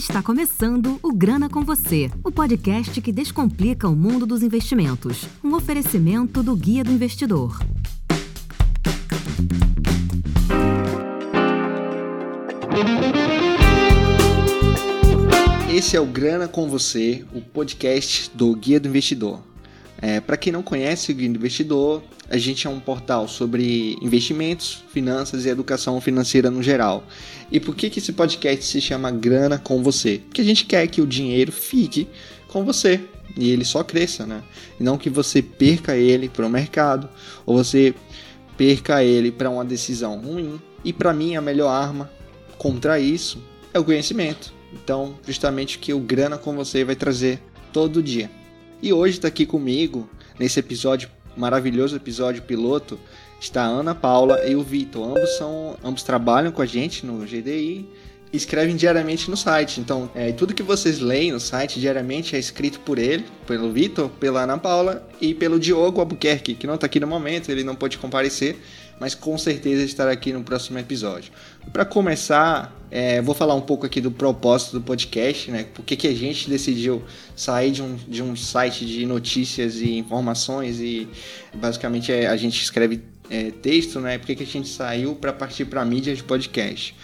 Está começando o Grana com Você, o podcast que descomplica o mundo dos investimentos. Um oferecimento do Guia do Investidor. Esse é o Grana com Você, o podcast do Guia do Investidor. É, Para quem não conhece o Guia do Investidor, a gente é um portal sobre investimentos, finanças e educação financeira no geral. E por que, que esse podcast se chama Grana com Você? Porque a gente quer que o dinheiro fique com você e ele só cresça, né? E não que você perca ele para o mercado ou você perca ele para uma decisão ruim. E para mim, a melhor arma contra isso é o conhecimento. Então, justamente o que o Grana com Você vai trazer todo dia. E hoje está aqui comigo, nesse episódio, maravilhoso episódio piloto, está a Ana Paula e o Vitor. Ambos são, ambos trabalham com a gente no GDI e escrevem diariamente no site. Então, é, tudo que vocês leem no site diariamente é escrito por ele, pelo Vitor, pela Ana Paula e pelo Diogo Albuquerque, que não está aqui no momento, ele não pôde comparecer, mas com certeza estará aqui no próximo episódio. Para começar, é, vou falar um pouco aqui do propósito do podcast, né? Por que, que a gente decidiu sair de um, de um site de notícias e informações e basicamente é, a gente escreve é, texto, né? Por que, que a gente saiu para partir para mídia de podcast?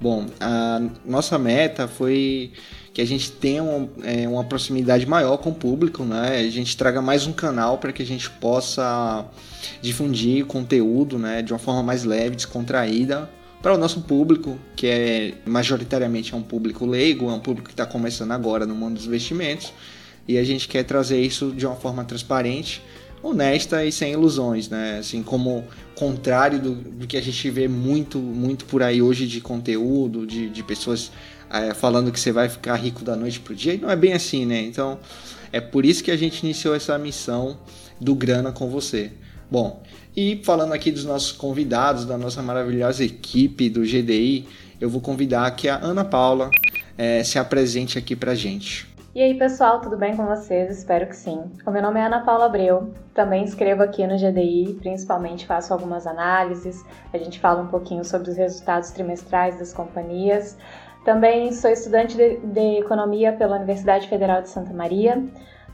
Bom, a nossa meta foi que a gente tenha uma, é, uma proximidade maior com o público, né? A gente traga mais um canal para que a gente possa difundir conteúdo, né? De uma forma mais leve, descontraída para o nosso público, que é majoritariamente é um público leigo, é um público que está começando agora no mundo dos investimentos, e a gente quer trazer isso de uma forma transparente, honesta e sem ilusões, né? Assim como contrário do, do que a gente vê muito, muito por aí hoje de conteúdo, de, de pessoas é, falando que você vai ficar rico da noite pro dia, e não é bem assim, né? Então é por isso que a gente iniciou essa missão do Grana com você. Bom, e falando aqui dos nossos convidados, da nossa maravilhosa equipe do GDI, eu vou convidar que a Ana Paula é, se apresente aqui pra gente. E aí, pessoal, tudo bem com vocês? Espero que sim. O meu nome é Ana Paula Abreu, também escrevo aqui no GDI, principalmente faço algumas análises, a gente fala um pouquinho sobre os resultados trimestrais das companhias. Também sou estudante de, de Economia pela Universidade Federal de Santa Maria.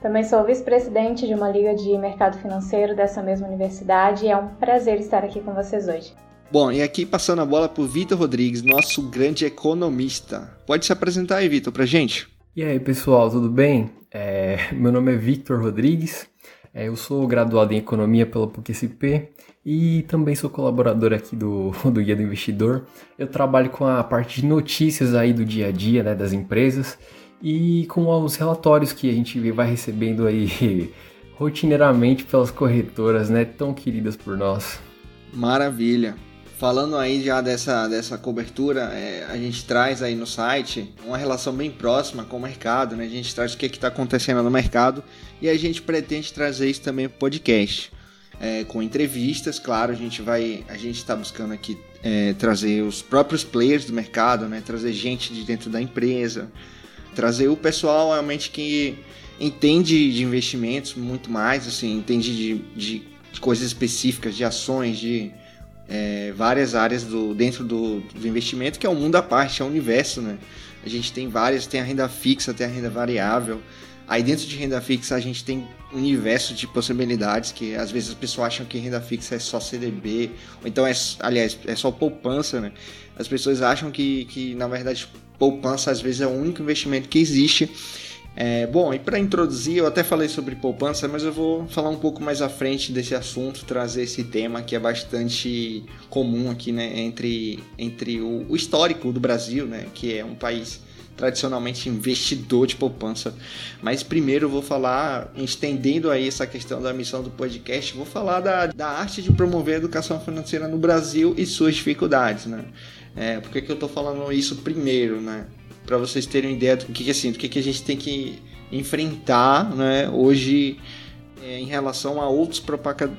Também sou vice-presidente de uma liga de mercado financeiro dessa mesma universidade e é um prazer estar aqui com vocês hoje. Bom, e aqui passando a bola para o Vitor Rodrigues, nosso grande economista. Pode se apresentar aí, Vitor, para gente? E aí, pessoal, tudo bem? É, meu nome é Victor Rodrigues, é, eu sou graduado em Economia pela PUC-SP e também sou colaborador aqui do, do Guia do Investidor. Eu trabalho com a parte de notícias aí do dia a dia, né, das empresas e com os relatórios que a gente vai recebendo aí rotineiramente pelas corretoras, né, tão queridas por nós. Maravilha. Falando aí já dessa, dessa cobertura, é, a gente traz aí no site uma relação bem próxima com o mercado, né? A gente traz o que está acontecendo no mercado e a gente pretende trazer isso também para o podcast. É, com entrevistas, claro, a gente vai, a gente está buscando aqui é, trazer os próprios players do mercado, né? Trazer gente de dentro da empresa, trazer o pessoal realmente que entende de investimentos muito mais, assim, entende de, de, coisas específicas, de ações, de é, várias áreas do, dentro do, do, investimento, que é um mundo à parte, é um universo, né? A gente tem várias, tem a renda fixa, tem a renda variável. Aí dentro de renda fixa a gente tem um universo de possibilidades que às vezes as pessoas acham que renda fixa é só CDB, ou então é, aliás, é só poupança, né? As pessoas acham que, que na verdade poupança às vezes é o único investimento que existe. É, bom, e para introduzir, eu até falei sobre poupança, mas eu vou falar um pouco mais à frente desse assunto, trazer esse tema que é bastante comum aqui, né, entre, entre o, o histórico do Brasil, né, que é um país tradicionalmente investidor de poupança. Mas primeiro vou falar, estendendo aí essa questão da missão do podcast, vou falar da, da arte de promover a educação financeira no Brasil e suas dificuldades, né? É, por que, que eu estou falando isso primeiro, né? Para vocês terem ideia do que, que, assim, do que, que a gente tem que enfrentar, né? Hoje é, em relação a outros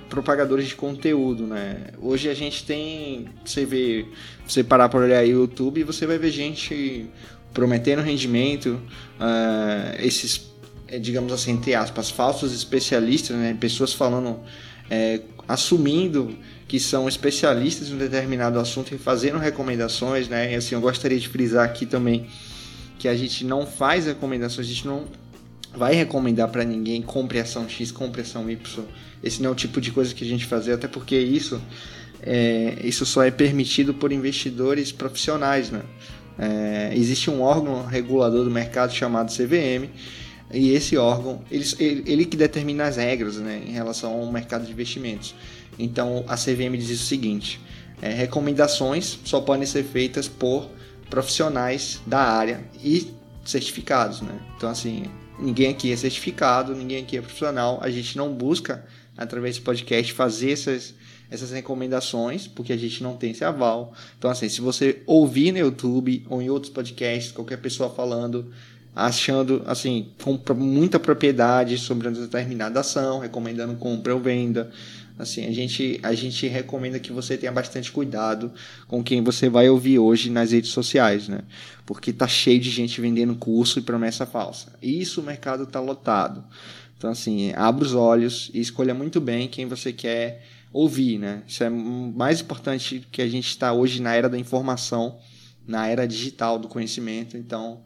propagadores de conteúdo, né? Hoje a gente tem, você vê, você parar para olhar o YouTube, você vai ver gente prometendo rendimento, uh, esses, é, digamos assim, entre aspas, falsos especialistas, né? Pessoas falando, é, assumindo que são especialistas em um determinado assunto e fazendo recomendações, né? E assim, eu gostaria de frisar aqui também que a gente não faz recomendações, a gente não vai recomendar para ninguém compre ação X, compre ação Y. Esse não é o tipo de coisa que a gente fazer, até porque isso é, isso só é permitido por investidores profissionais, né? É, existe um órgão regulador do mercado chamado CVM e esse órgão ele, ele, que determina as regras né, em relação ao mercado de investimentos. Então a CVM diz o seguinte: é, recomendações só podem ser feitas por profissionais da área e certificados, né? Então assim ninguém aqui é certificado, ninguém aqui é profissional, a gente não busca através desse podcast fazer essas essas recomendações, porque a gente não tem esse aval. Então, assim, se você ouvir no YouTube ou em outros podcasts, qualquer pessoa falando, achando, assim, com muita propriedade sobre uma determinada ação, recomendando compra ou venda, assim, a gente, a gente recomenda que você tenha bastante cuidado com quem você vai ouvir hoje nas redes sociais, né? Porque tá cheio de gente vendendo curso e promessa falsa. Isso o mercado tá lotado. Então, assim, abra os olhos e escolha muito bem quem você quer ouvir, né? Isso é mais importante que a gente está hoje na era da informação, na era digital do conhecimento. Então,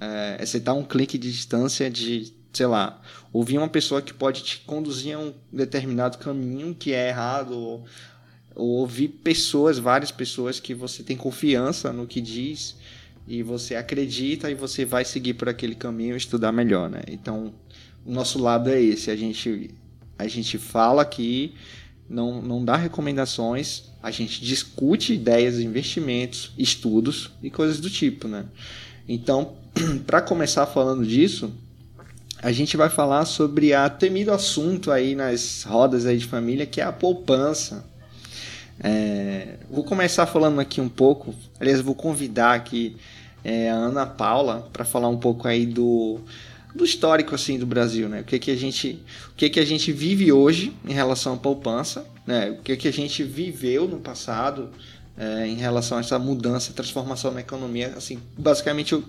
é, é você está um clique de distância de, sei lá, ouvir uma pessoa que pode te conduzir a um determinado caminho que é errado, ou, ou ouvir pessoas, várias pessoas que você tem confiança no que diz e você acredita e você vai seguir por aquele caminho e estudar melhor, né? Então, o nosso lado é esse, a gente a gente fala aqui não, não dá recomendações, a gente discute ideias, investimentos, estudos e coisas do tipo, né? Então, para começar falando disso, a gente vai falar sobre a temido assunto aí nas rodas aí de família, que é a poupança. É, vou começar falando aqui um pouco, aliás, vou convidar aqui é, a Ana Paula para falar um pouco aí do do histórico assim do Brasil, né? O que que a gente, o que que a gente vive hoje em relação à poupança, né? O que que a gente viveu no passado é, em relação a essa mudança, transformação na economia, assim, basicamente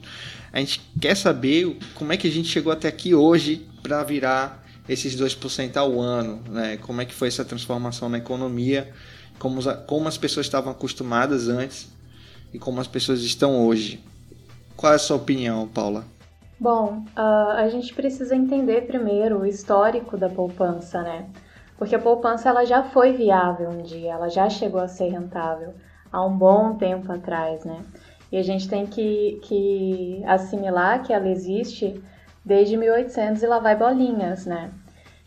a gente quer saber como é que a gente chegou até aqui hoje para virar esses 2% ao ano, né? Como é que foi essa transformação na economia, como, como as pessoas estavam acostumadas antes e como as pessoas estão hoje. Qual é a sua opinião, Paula? Bom, uh, a gente precisa entender primeiro o histórico da poupança, né? Porque a poupança ela já foi viável um dia, ela já chegou a ser rentável há um bom tempo atrás, né? E a gente tem que, que assimilar que ela existe desde 1800 e lá vai bolinhas, né?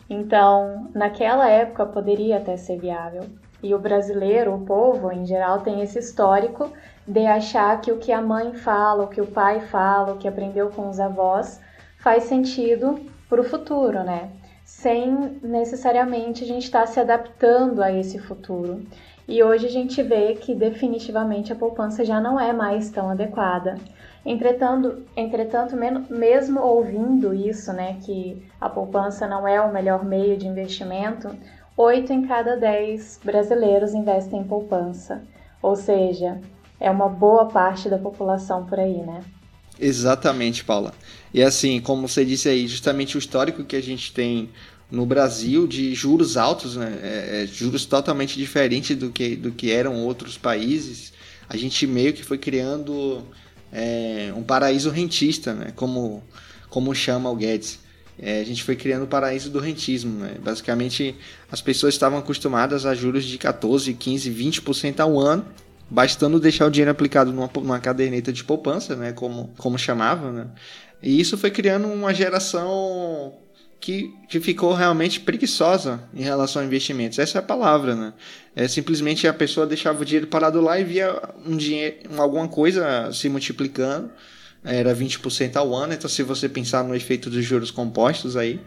Então, naquela época poderia até ser viável. E o brasileiro, o povo em geral, tem esse histórico de achar que o que a mãe fala, o que o pai fala, o que aprendeu com os avós faz sentido para o futuro, né? Sem necessariamente a gente estar tá se adaptando a esse futuro. E hoje a gente vê que definitivamente a poupança já não é mais tão adequada. Entretanto, entretanto mesmo ouvindo isso, né, que a poupança não é o melhor meio de investimento, 8 em cada 10 brasileiros investem em poupança. Ou seja, é uma boa parte da população por aí, né? Exatamente, Paula. E assim, como você disse aí, justamente o histórico que a gente tem no Brasil de juros altos, né? É, é, juros totalmente diferentes do que, do que eram outros países, a gente meio que foi criando é, um paraíso rentista, né? Como, como chama o Guedes. É, a gente foi criando o paraíso do rentismo. Né? Basicamente, as pessoas estavam acostumadas a juros de 14, 15, 20% ao ano bastando deixar o dinheiro aplicado numa, numa caderneta de poupança, né, como, como chamava, né? E isso foi criando uma geração que, que ficou realmente preguiçosa em relação a investimentos. Essa é a palavra, né? É simplesmente a pessoa deixava o dinheiro parado lá e via um dinheiro, alguma coisa se multiplicando. Era 20% ao ano, então se você pensar no efeito dos juros compostos aí,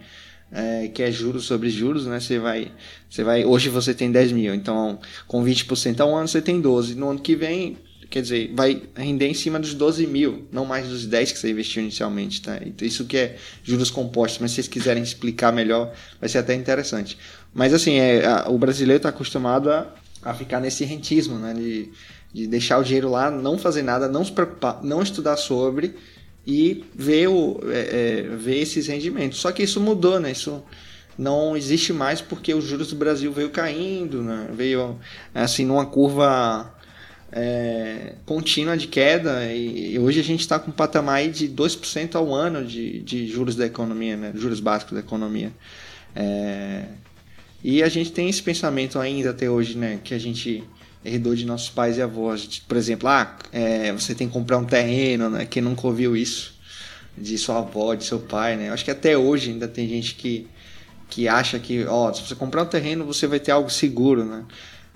é, que é juros sobre juros, né? Você vai, você vai, hoje você tem 10 mil, então com 20% ao ano você tem 12. No ano que vem, quer dizer, vai render em cima dos 12 mil, não mais dos 10 que você investiu inicialmente, tá? Então, isso que é juros compostos, mas se vocês quiserem explicar melhor, vai ser até interessante. Mas assim, é, a, o brasileiro está acostumado a, a ficar nesse rentismo, né? De, de deixar o dinheiro lá, não fazer nada, não se preocupar, não estudar sobre e ver, o, é, é, ver esses rendimentos. Só que isso mudou, né? Isso não existe mais porque os juros do Brasil veio caindo, né? Veio assim numa curva é, contínua de queda e, e hoje a gente está com um patamar de 2% ao ano de, de juros da economia, né? juros básicos da economia. É, e a gente tem esse pensamento ainda até hoje, né? que a gente herdou de nossos pais e avós. Por exemplo, ah, é, você tem que comprar um terreno, né? quem nunca ouviu isso de sua avó, de seu pai. Né? Acho que até hoje ainda tem gente que, que acha que ó, se você comprar um terreno você vai ter algo seguro. Né?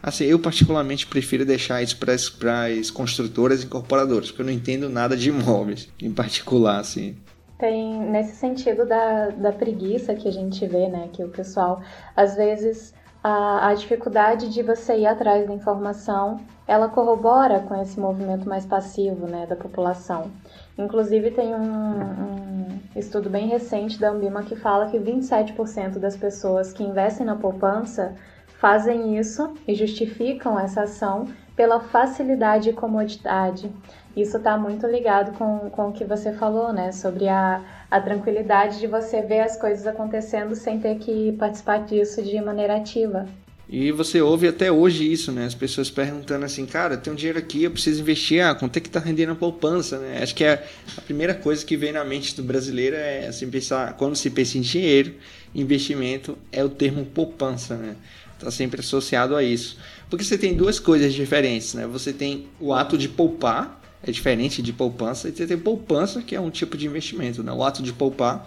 Assim, eu particularmente prefiro deixar isso para as construtoras e incorporadoras, porque eu não entendo nada de imóveis, em particular, assim. Tem nesse sentido da, da preguiça que a gente vê, né? Que o pessoal, às vezes, a, a dificuldade de você ir atrás da informação, ela corrobora com esse movimento mais passivo, né? Da população. Inclusive, tem um, um estudo bem recente da Ambima que fala que 27% das pessoas que investem na poupança fazem isso e justificam essa ação pela facilidade e comodidade. Isso está muito ligado com, com o que você falou, né? Sobre a, a tranquilidade de você ver as coisas acontecendo sem ter que participar disso de maneira ativa. E você ouve até hoje isso, né? As pessoas perguntando assim, cara, tem um dinheiro aqui, eu preciso investir, ah, quanto é que tá rendendo a poupança, né? Acho que é a primeira coisa que vem na mente do brasileiro é assim, pensar, quando se pensa em dinheiro, investimento é o termo poupança, né? Está sempre associado a isso. Porque você tem duas coisas diferentes, né? Você tem o ato de poupar, é diferente de poupança, e você tem poupança, que é um tipo de investimento, né? O ato de poupar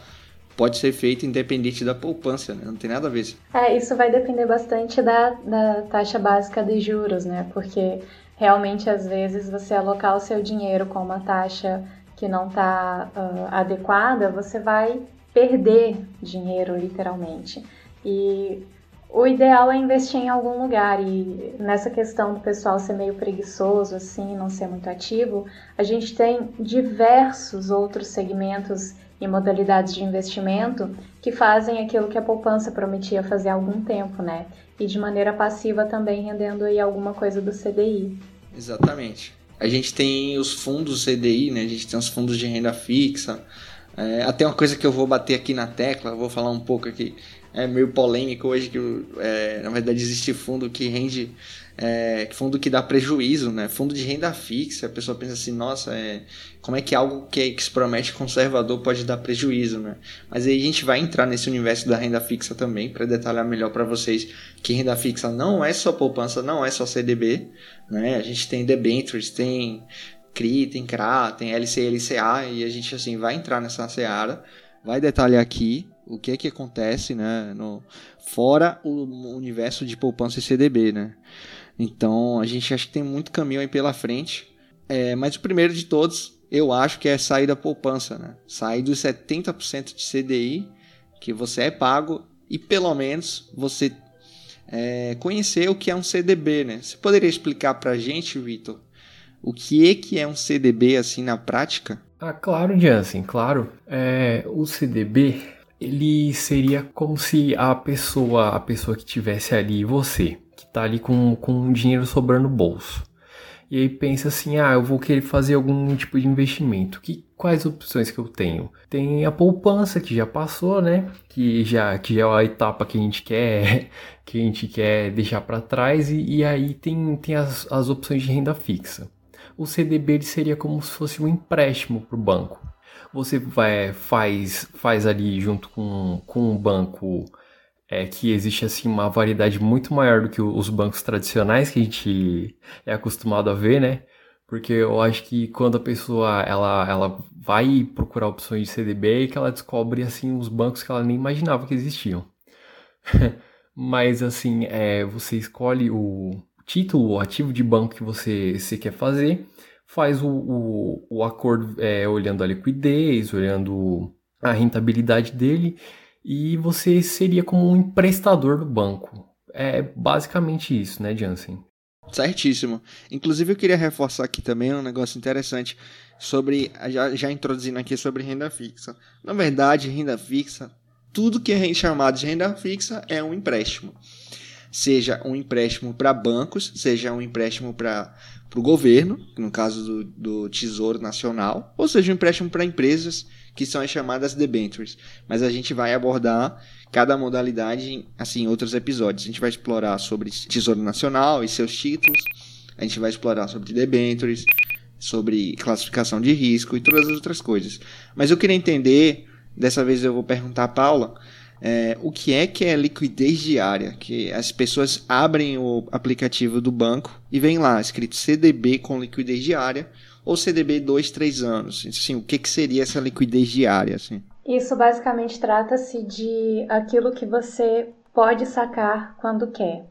pode ser feito independente da poupança, né? Não tem nada a ver. É, isso vai depender bastante da, da taxa básica de juros, né? Porque realmente, às vezes, você alocar o seu dinheiro com uma taxa que não está uh, adequada, você vai perder dinheiro, literalmente. E o ideal é investir em algum lugar e nessa questão do pessoal ser meio preguiçoso assim, não ser muito ativo, a gente tem diversos outros segmentos e modalidades de investimento que fazem aquilo que a poupança prometia fazer há algum tempo, né? E de maneira passiva também rendendo aí alguma coisa do CDI. Exatamente. A gente tem os fundos CDI, né? A gente tem os fundos de renda fixa. É, até uma coisa que eu vou bater aqui na tecla, vou falar um pouco aqui é meio polêmico hoje que é, na verdade existe fundo que rende é, fundo que dá prejuízo, né? Fundo de renda fixa, a pessoa pensa assim, nossa, é, como é que algo que, que se promete conservador pode dar prejuízo, né? Mas aí a gente vai entrar nesse universo da renda fixa também para detalhar melhor para vocês que renda fixa não é só poupança, não é só CDB, né? A gente tem debentures, tem CRI, tem CRA, tem LC, LCA e a gente assim vai entrar nessa seara, vai detalhar aqui o que é que acontece, né, no, fora o universo de poupança e CDB, né. Então a gente acha que tem muito caminho aí pela frente, é, mas o primeiro de todos eu acho que é sair da poupança, né, sair dos 70% de CDI que você é pago e pelo menos você é, conhecer o que é um CDB, né. Você poderia explicar para a gente, Vitor, o que é que é um CDB assim na prática? Ah, claro, Jansen, claro. É, o CDB ele seria como se a pessoa, a pessoa que tivesse ali, você, que tá ali com, com dinheiro sobrando no bolso. E aí pensa assim, ah, eu vou querer fazer algum tipo de investimento. Que quais opções que eu tenho? Tem a poupança que já passou, né? Que já que já é a etapa que a gente quer que a gente quer deixar para trás e, e, aí tem, tem as, as opções de renda fixa. O CDB seria como se fosse um empréstimo para o banco você vai, faz, faz ali junto com, com um banco é, que existe assim uma variedade muito maior do que os bancos tradicionais que a gente é acostumado a ver, né? Porque eu acho que quando a pessoa ela, ela vai procurar opções de CDB é que ela descobre assim os bancos que ela nem imaginava que existiam. Mas assim, é, você escolhe o título, o ativo de banco que você, você quer fazer faz o, o, o acordo é, olhando a liquidez, olhando a rentabilidade dele, e você seria como um emprestador do banco. É basicamente isso, né, Jansen? Certíssimo. Inclusive, eu queria reforçar aqui também um negócio interessante sobre, já, já introduzindo aqui sobre renda fixa. Na verdade, renda fixa, tudo que é chamado de renda fixa é um empréstimo. Seja um empréstimo para bancos, seja um empréstimo para o governo, no caso do, do, Tesouro Nacional, ou seja, um empréstimo para empresas, que são as chamadas debentures. Mas a gente vai abordar cada modalidade assim, em outros episódios. A gente vai explorar sobre Tesouro Nacional e seus títulos, a gente vai explorar sobre debentures, sobre classificação de risco e todas as outras coisas. Mas eu queria entender, dessa vez eu vou perguntar a Paula, é, o que é que é liquidez diária? Que as pessoas abrem o aplicativo do banco e vem lá escrito CDB com liquidez diária ou CDB 2, 3 anos. Assim, o que, que seria essa liquidez diária? Assim? Isso basicamente trata-se de aquilo que você pode sacar quando quer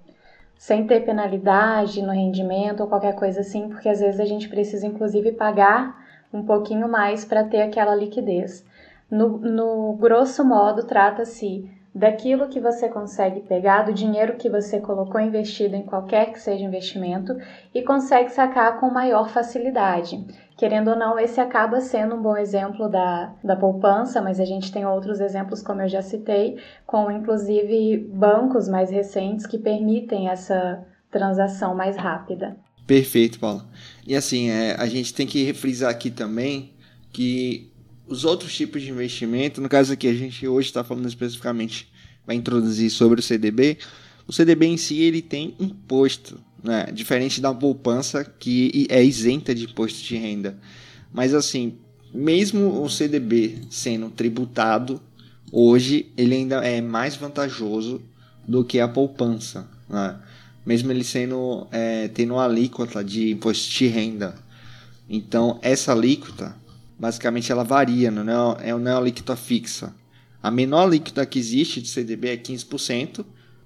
sem ter penalidade no rendimento ou qualquer coisa assim, porque às vezes a gente precisa inclusive pagar um pouquinho mais para ter aquela liquidez. No, no grosso modo, trata-se daquilo que você consegue pegar, do dinheiro que você colocou investido em qualquer que seja investimento e consegue sacar com maior facilidade. Querendo ou não, esse acaba sendo um bom exemplo da, da poupança, mas a gente tem outros exemplos, como eu já citei, com inclusive bancos mais recentes que permitem essa transação mais rápida. Perfeito, Paulo. E assim, é, a gente tem que frisar aqui também que os outros tipos de investimento, no caso aqui a gente hoje está falando especificamente, vai introduzir sobre o CDB. O CDB em si ele tem imposto, né? diferente da poupança que é isenta de imposto de renda. Mas assim, mesmo o CDB sendo tributado, hoje ele ainda é mais vantajoso do que a poupança, né? mesmo ele sendo é, tendo uma alíquota de imposto de renda. Então essa alíquota basicamente ela varia, não é, não é uma alíquota fixa. A menor alíquota que existe de CDB é 15%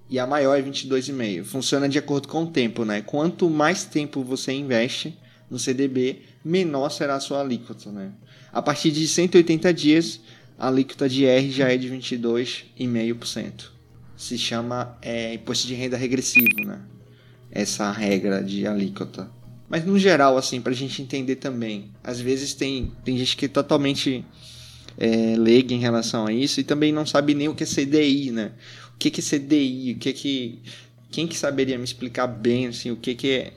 e a maior é 22,5%. Funciona de acordo com o tempo, né? Quanto mais tempo você investe no CDB, menor será a sua alíquota, né? A partir de 180 dias, a alíquota de R já é de 22,5%. Se chama é, imposto de renda regressivo, né? Essa regra de alíquota. Mas no geral, assim, para a gente entender também, às vezes tem, tem gente que é totalmente é, leiga em relação a isso e também não sabe nem o que é CDI, né? O que, que é CDI? O que que quem que saberia me explicar bem assim o que que é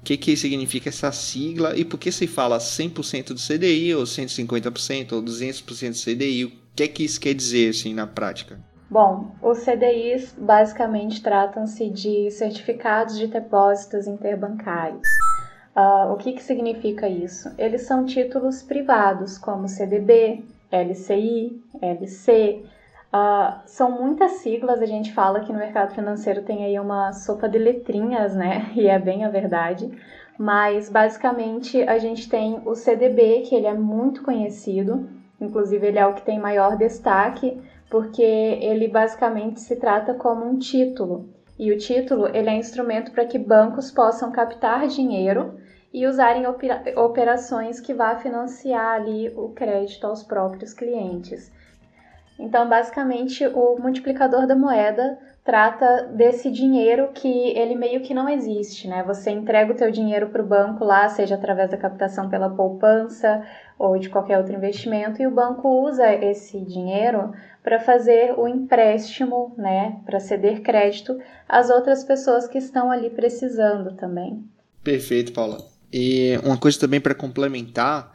o que que significa essa sigla e por que se fala 100% do CDI ou 150% ou 200% do CDI? O que é que isso quer dizer assim na prática? Bom, os CDIs basicamente tratam-se de certificados de depósitos interbancários. Uh, o que, que significa isso? Eles são títulos privados, como CDB, LCI, LC. Uh, são muitas siglas, a gente fala que no mercado financeiro tem aí uma sopa de letrinhas, né? E é bem a verdade. Mas basicamente a gente tem o CDB, que ele é muito conhecido, inclusive ele é o que tem maior destaque, porque ele basicamente se trata como um título. E o título ele é instrumento para que bancos possam captar dinheiro e usarem operações que vá financiar ali o crédito aos próprios clientes. Então, basicamente, o multiplicador da moeda trata desse dinheiro que ele meio que não existe, né? Você entrega o teu dinheiro para o banco lá, seja através da captação pela poupança ou de qualquer outro investimento, e o banco usa esse dinheiro para fazer o empréstimo, né? Para ceder crédito às outras pessoas que estão ali precisando também. Perfeito, Paula. E uma coisa também para complementar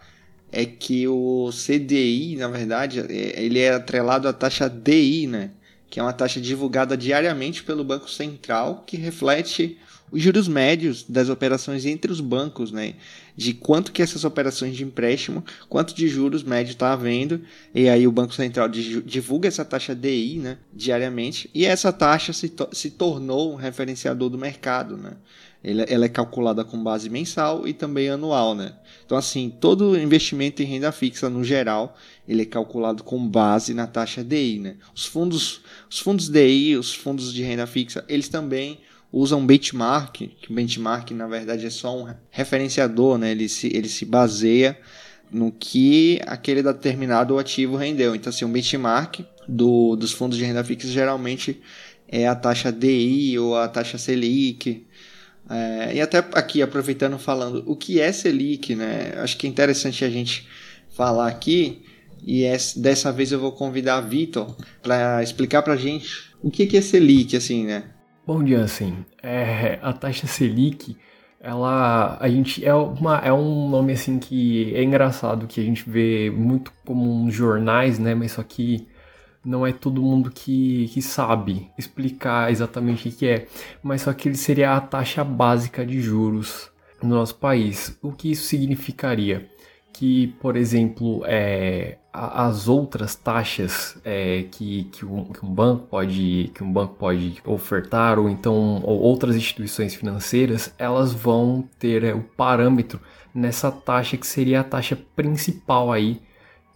é que o CDI, na verdade, é, ele é atrelado à taxa DI, né? Que é uma taxa divulgada diariamente pelo Banco Central que reflete os juros médios das operações entre os bancos, né? De quanto que essas operações de empréstimo, quanto de juros médio está havendo, e aí o Banco Central divulga essa taxa DI, né? Diariamente, e essa taxa se, to se tornou um referenciador do mercado, né? Ela é calculada com base mensal e também anual, né? Então, assim, todo investimento em renda fixa, no geral, ele é calculado com base na taxa DI, né? Os fundos, os fundos DI, os fundos de renda fixa, eles também usam benchmark, que benchmark, na verdade, é só um referenciador, né? Ele se, ele se baseia no que aquele determinado ativo rendeu. Então, assim, um benchmark do, dos fundos de renda fixa geralmente é a taxa DI ou a taxa Selic, é, e até aqui, aproveitando falando, o que é Selic, né? Acho que é interessante a gente falar aqui, e é, dessa vez eu vou convidar a Vitor para explicar para a gente o que, que é Selic, assim, né? Bom dia, assim, é, a taxa Selic, ela, a gente, é, uma, é um nome, assim, que é engraçado, que a gente vê muito como uns jornais, né, mas só que não é todo mundo que, que sabe explicar exatamente o que é, mas só que ele seria a taxa básica de juros. no nosso país. O que isso significaria? Que, por exemplo, é, as outras taxas é, que, que, um, que, um, banco pode que um banco pode ofertar ou então ou outras instituições financeiras elas vão ter é, o parâmetro nessa taxa que seria a taxa principal aí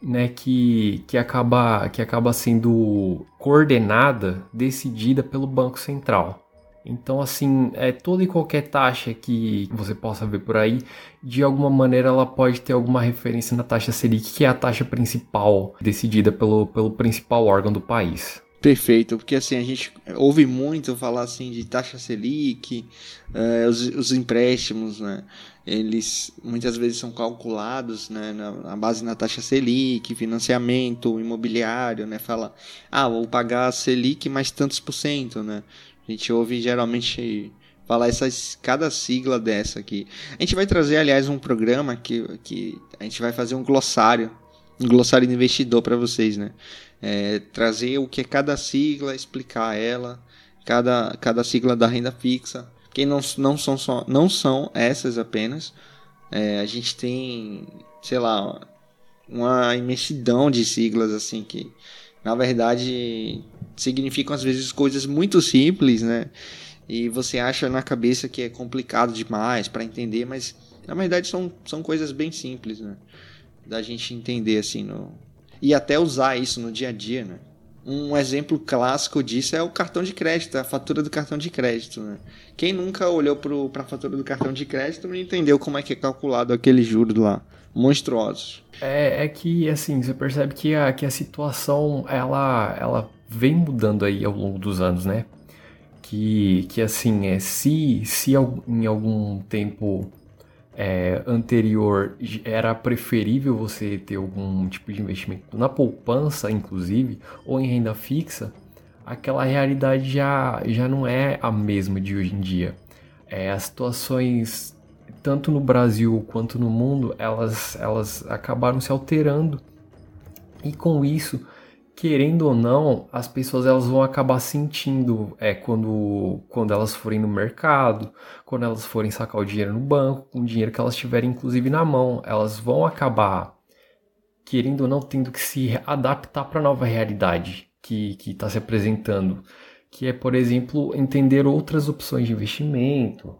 né que, que acaba que acaba sendo coordenada decidida pelo banco central então, assim, é toda e qualquer taxa que você possa ver por aí, de alguma maneira ela pode ter alguma referência na taxa Selic, que é a taxa principal decidida pelo, pelo principal órgão do país. Perfeito, porque assim, a gente ouve muito falar assim de taxa Selic, uh, os, os, empréstimos, né? Eles muitas vezes são calculados né, na, na, base na taxa Selic, financiamento imobiliário, né? Fala, ah, vou pagar Selic mais tantos por cento, né? A gente ouve geralmente falar essas, cada sigla dessa aqui. A gente vai trazer, aliás, um programa que, que a gente vai fazer um glossário, um glossário de investidor para vocês, né? É, trazer o que é cada sigla, explicar ela, cada, cada sigla da renda fixa. Que não, não, são, só, não são essas apenas. É, a gente tem, sei lá, uma imensidão de siglas assim que na verdade significam às vezes coisas muito simples, né? E você acha na cabeça que é complicado demais para entender, mas na verdade são, são coisas bem simples, né? Da gente entender assim no e até usar isso no dia a dia, né? Um exemplo clássico disso é o cartão de crédito, a fatura do cartão de crédito. Né? Quem nunca olhou para a fatura do cartão de crédito não entendeu como é que é calculado aquele juros lá, monstruosos. É, é que, assim, você percebe que a, que a situação, ela, ela vem mudando aí ao longo dos anos, né? Que, que assim, é, se, se em algum tempo é, anterior era preferível você ter algum tipo de investimento na poupança, inclusive, ou em renda fixa, aquela realidade já, já não é a mesma de hoje em dia. É, as situações, tanto no Brasil quanto no mundo, elas, elas acabaram se alterando. E com isso, querendo ou não, as pessoas elas vão acabar sentindo é, quando, quando elas forem no mercado, quando elas forem sacar o dinheiro no banco, com o dinheiro que elas tiverem inclusive na mão, elas vão acabar, querendo ou não, tendo que se adaptar para a nova realidade que está se apresentando, que é, por exemplo, entender outras opções de investimento,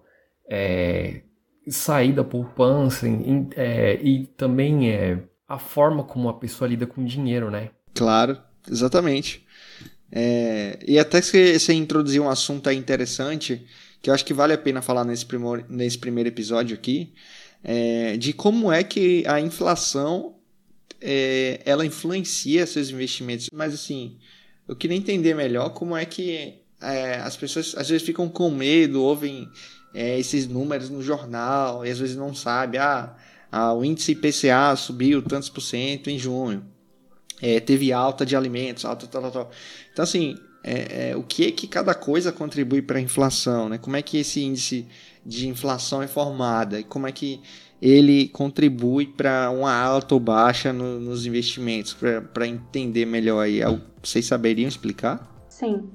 é, sair da poupança em, é, e também é, a forma como a pessoa lida com dinheiro, né? Claro, exatamente. É, e até que você introduziu um assunto interessante, que eu acho que vale a pena falar nesse, primor, nesse primeiro episódio aqui, é, de como é que a inflação é, ela influencia seus investimentos. Mas assim, eu queria entender melhor como é que é, as pessoas às vezes ficam com medo, ouvem é, esses números no jornal e às vezes não sabem, ah, ah, o índice IPCA subiu tantos por cento em junho é, teve alta de alimentos, alta tal, tal, tal. Então, assim, é, é, o que é que cada coisa contribui para a inflação, né? Como é que esse índice de inflação é formado e como é que ele contribui para uma alta ou baixa no, nos investimentos, para entender melhor aí. Vocês saberiam explicar? Sim.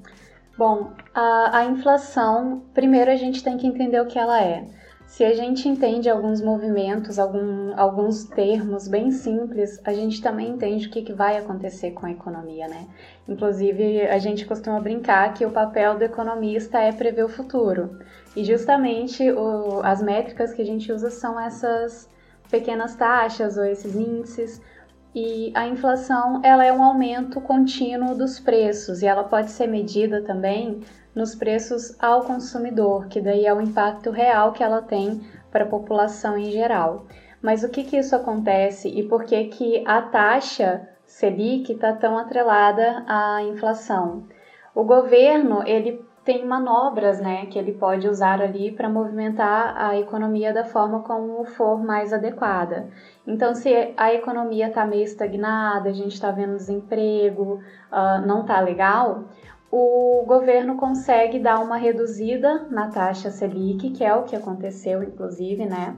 Bom, a, a inflação, primeiro a gente tem que entender o que ela é. Se a gente entende alguns movimentos, algum, alguns termos bem simples, a gente também entende o que, que vai acontecer com a economia, né? Inclusive, a gente costuma brincar que o papel do economista é prever o futuro. E justamente o, as métricas que a gente usa são essas pequenas taxas ou esses índices. E a inflação, ela é um aumento contínuo dos preços e ela pode ser medida também nos preços ao consumidor, que daí é o impacto real que ela tem para a população em geral. Mas o que, que isso acontece e por que, que a taxa Selic está tão atrelada à inflação? O governo ele tem manobras né, que ele pode usar ali para movimentar a economia da forma como for mais adequada. Então, se a economia está meio estagnada, a gente está vendo desemprego, uh, não está legal, o governo consegue dar uma reduzida na taxa Selic, que é o que aconteceu, inclusive, né?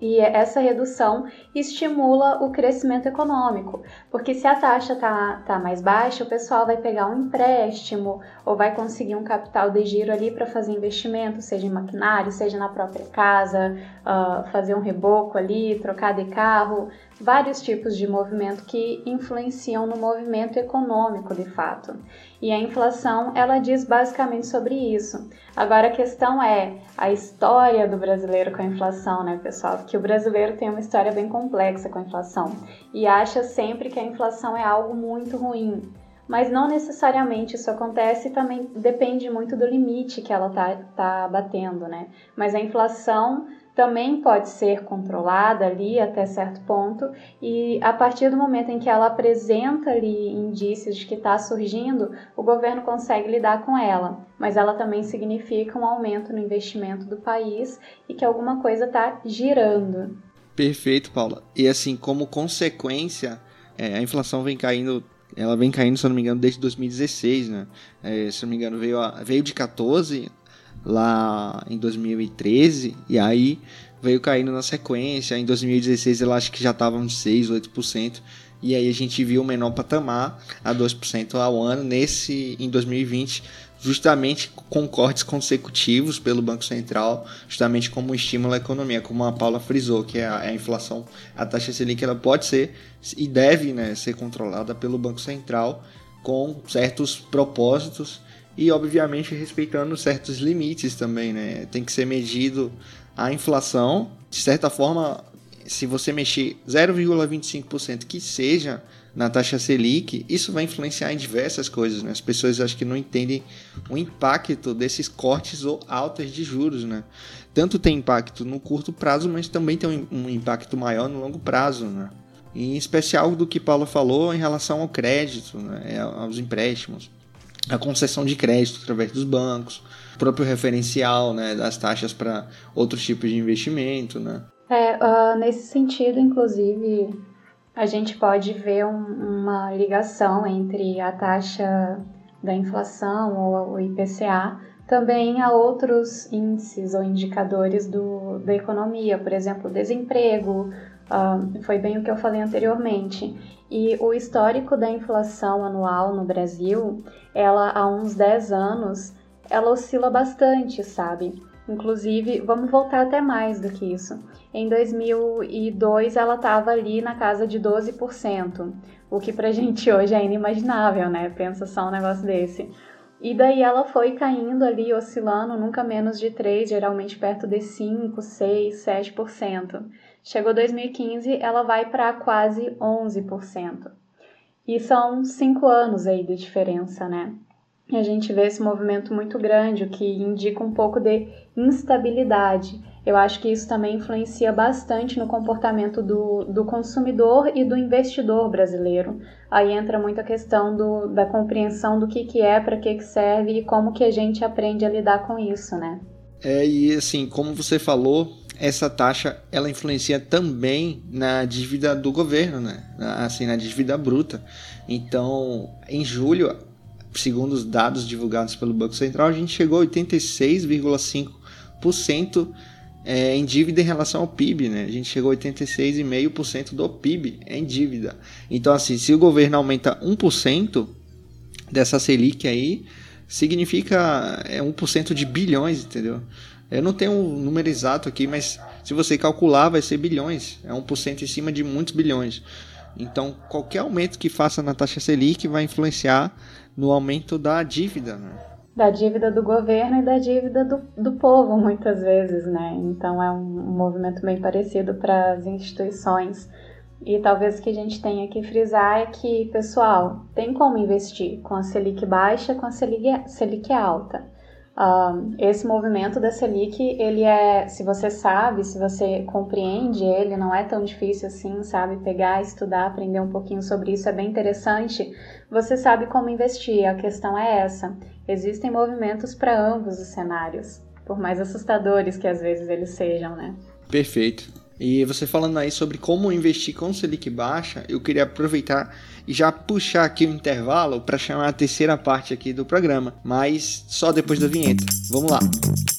E essa redução estimula o crescimento econômico, porque se a taxa está tá mais baixa, o pessoal vai pegar um empréstimo ou vai conseguir um capital de giro ali para fazer investimento, seja em maquinário, seja na própria casa, uh, fazer um reboco ali, trocar de carro, vários tipos de movimento que influenciam no movimento econômico de fato. E a inflação, ela diz basicamente sobre isso. Agora a questão é a história do brasileiro com a inflação, né, pessoal? Porque o brasileiro tem uma história bem complexa com a inflação e acha sempre que a inflação é algo muito ruim. Mas não necessariamente isso acontece e também depende muito do limite que ela tá, tá batendo, né? Mas a inflação também pode ser controlada ali até certo ponto, e a partir do momento em que ela apresenta ali indícios de que está surgindo, o governo consegue lidar com ela, mas ela também significa um aumento no investimento do país e que alguma coisa está girando. Perfeito, Paula. E assim, como consequência, é, a inflação vem caindo ela vem caindo, se eu não me engano, desde 2016, né? É, se eu não me engano, veio, a, veio de 14 lá em 2013 e aí veio caindo na sequência. Em 2016 eu acho que já estava uns 6, 8%. E aí a gente viu o menor patamar a 2% ao ano nesse em 2020, justamente com cortes consecutivos pelo Banco Central, justamente como estímulo à economia, como a Paula frisou, que é a, é a inflação, a taxa Selic ela pode ser e deve né, ser controlada pelo Banco Central com certos propósitos e obviamente respeitando certos limites também, né? Tem que ser medido a inflação, de certa forma, se você mexer 0,25% que seja na taxa Selic, isso vai influenciar em diversas coisas, né? As pessoas acho que não entendem o impacto desses cortes ou altas de juros, né? Tanto tem impacto no curto prazo, mas também tem um impacto maior no longo prazo, né? Em especial do que Paulo falou em relação ao crédito, né? aos empréstimos a concessão de crédito através dos bancos, o próprio referencial né, das taxas para outros tipos de investimento. Né? É, uh, nesse sentido, inclusive, a gente pode ver um, uma ligação entre a taxa da inflação ou o IPCA também a outros índices ou indicadores do, da economia, por exemplo, desemprego, uh, foi bem o que eu falei anteriormente. E o histórico da inflação anual no Brasil, ela há uns 10 anos, ela oscila bastante, sabe? Inclusive, vamos voltar até mais do que isso. Em 2002, ela estava ali na casa de 12%, o que pra gente hoje é inimaginável, né? Pensa só um negócio desse. E daí ela foi caindo ali, oscilando nunca menos de 3, geralmente perto de 5, 6, 7%. Chegou 2015, ela vai para quase 11%. E são cinco anos aí de diferença, né? E a gente vê esse movimento muito grande, o que indica um pouco de instabilidade. Eu acho que isso também influencia bastante no comportamento do, do consumidor e do investidor brasileiro. Aí entra muito a questão do, da compreensão do que, que é, para que, que serve e como que a gente aprende a lidar com isso, né? É, e assim, como você falou, essa taxa ela influencia também na dívida do governo, né? Assim, na dívida bruta. Então, em julho, segundo os dados divulgados pelo Banco Central, a gente chegou a 86,5% é, em dívida em relação ao PIB, né? A gente chegou a 86,5% do PIB em dívida. Então, assim, se o governo aumenta 1% dessa Selic aí, significa é 1% de bilhões, entendeu? Eu não tenho um número exato aqui, mas se você calcular, vai ser bilhões. É 1% em cima de muitos bilhões. Então, qualquer aumento que faça na taxa Selic vai influenciar no aumento da dívida. Né? Da dívida do governo e da dívida do, do povo, muitas vezes, né? Então, é um, movimento bem parecido para as instituições. E talvez o que a gente tenha que frisar é que, pessoal, tem como investir com a Selic baixa, com a Selic, Selic alta. Esse movimento da Selic, ele é, se você sabe, se você compreende ele, não é tão difícil assim, sabe? Pegar, estudar, aprender um pouquinho sobre isso é bem interessante. Você sabe como investir, a questão é essa. Existem movimentos para ambos os cenários, por mais assustadores que às vezes eles sejam, né? Perfeito. E você falando aí sobre como investir com Selic baixa, eu queria aproveitar e já puxar aqui o intervalo para chamar a terceira parte aqui do programa, mas só depois da vinheta. Vamos lá.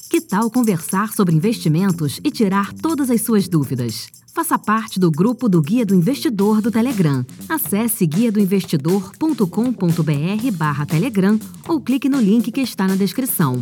Que tal conversar sobre investimentos e tirar todas as suas dúvidas? Faça parte do grupo do Guia do Investidor do Telegram. Acesse guiadoinvestidor.com.br barra Telegram ou clique no link que está na descrição.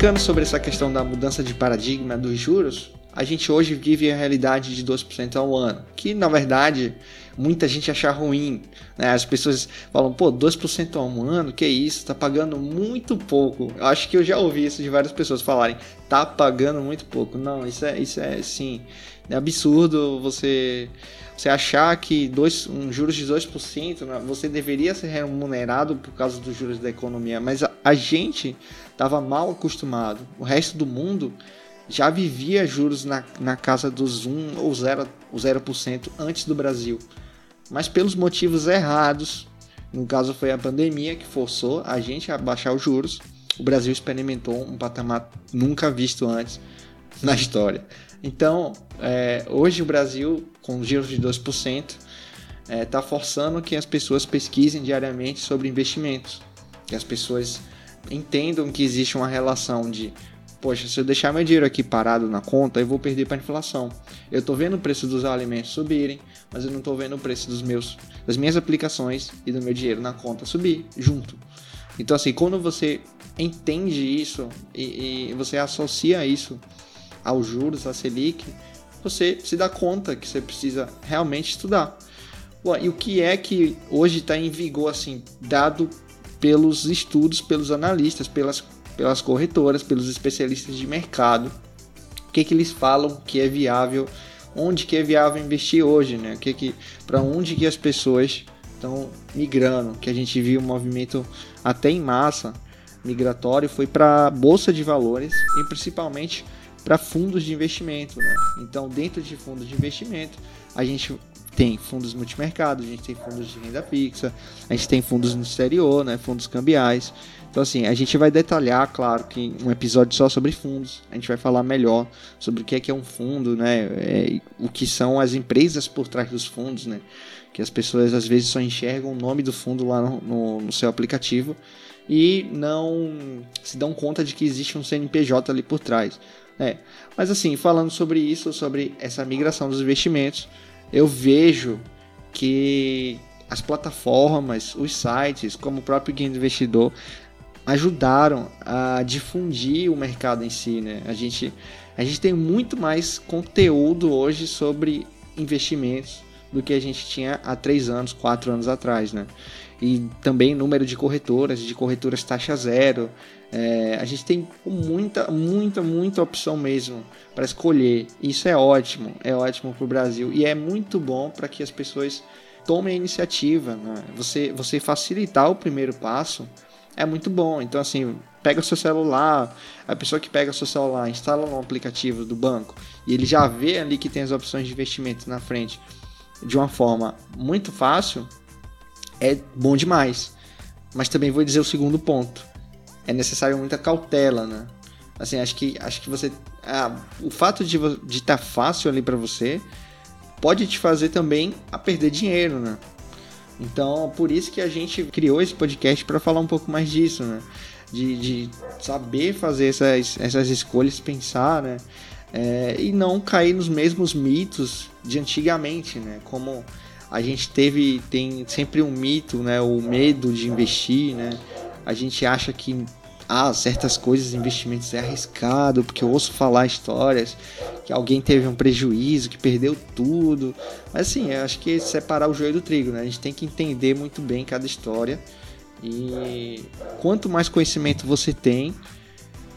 Explicando sobre essa questão da mudança de paradigma dos juros, a gente hoje vive a realidade de 2% ao ano, que na verdade muita gente acha ruim. Né? As pessoas falam, pô, 2% ao ano, que isso, tá pagando muito pouco. Eu acho que eu já ouvi isso de várias pessoas falarem, tá pagando muito pouco. Não, isso é, isso é sim, é absurdo você, você achar que dois, um juros de 2%, né? você deveria ser remunerado por causa dos juros da economia, mas a, a gente estava mal acostumado. O resto do mundo já vivia juros na, na casa dos 1 ou 0%, 0 antes do Brasil. Mas pelos motivos errados, no caso foi a pandemia que forçou a gente a baixar os juros, o Brasil experimentou um patamar nunca visto antes na história. Então, é, hoje o Brasil, com juros de 2%, está é, tá forçando que as pessoas pesquisem diariamente sobre investimentos, que as pessoas entendam que existe uma relação de poxa, se eu deixar meu dinheiro aqui parado na conta, eu vou perder para a inflação. Eu estou vendo o preço dos alimentos subirem, mas eu não estou vendo o preço dos meus, das minhas aplicações e do meu dinheiro na conta subir junto. Então, assim, quando você entende isso e, e você associa isso aos juros, à Selic, você se dá conta que você precisa realmente estudar. e o que é que hoje está em vigor, assim, dado pelos estudos, pelos analistas, pelas pelas corretoras, pelos especialistas de mercado. O que, que eles falam que é viável, onde que é viável investir hoje, né? O que que para onde que as pessoas estão migrando, que a gente viu um movimento até em massa migratório foi para bolsa de valores e principalmente para fundos de investimento, né? Então, dentro de fundos de investimento, a gente tem fundos multimercado, a gente tem fundos de renda fixa, a gente tem fundos no exterior, né? Fundos cambiais. Então, assim, a gente vai detalhar, claro, que um episódio só sobre fundos. A gente vai falar melhor sobre o que é, que é um fundo, né? É, o que são as empresas por trás dos fundos, né? Que as pessoas às vezes só enxergam o nome do fundo lá no, no, no seu aplicativo e não se dão conta de que existe um CNPJ ali por trás. É. Mas assim, falando sobre isso, sobre essa migração dos investimentos, eu vejo que as plataformas, os sites, como o próprio Guia do Investidor, ajudaram a difundir o mercado em si, né? A gente, a gente tem muito mais conteúdo hoje sobre investimentos do que a gente tinha há três anos, quatro anos atrás, né? E também número de corretoras, de corretoras taxa zero. É, a gente tem muita, muita, muita opção mesmo para escolher. Isso é ótimo, é ótimo para o Brasil e é muito bom para que as pessoas tomem a iniciativa. Né? Você, você facilitar o primeiro passo é muito bom. Então, assim, pega o seu celular, a pessoa que pega o seu celular, instala no aplicativo do banco e ele já vê ali que tem as opções de investimento na frente de uma forma muito fácil, é bom demais. Mas também vou dizer o segundo ponto. É necessário muita cautela, né? Assim, acho que, acho que você. Ah, o fato de estar tá fácil ali para você pode te fazer também a perder dinheiro, né? Então, por isso que a gente criou esse podcast para falar um pouco mais disso, né? De, de saber fazer essas, essas escolhas, pensar, né? É, e não cair nos mesmos mitos de antigamente, né? Como a gente teve, tem sempre um mito, né? O medo de investir, né? A gente acha que ah, certas coisas, investimentos é arriscado, porque eu ouço falar histórias que alguém teve um prejuízo, que perdeu tudo. Mas assim, eu acho que é separar o joio do trigo, né? A gente tem que entender muito bem cada história. E quanto mais conhecimento você tem,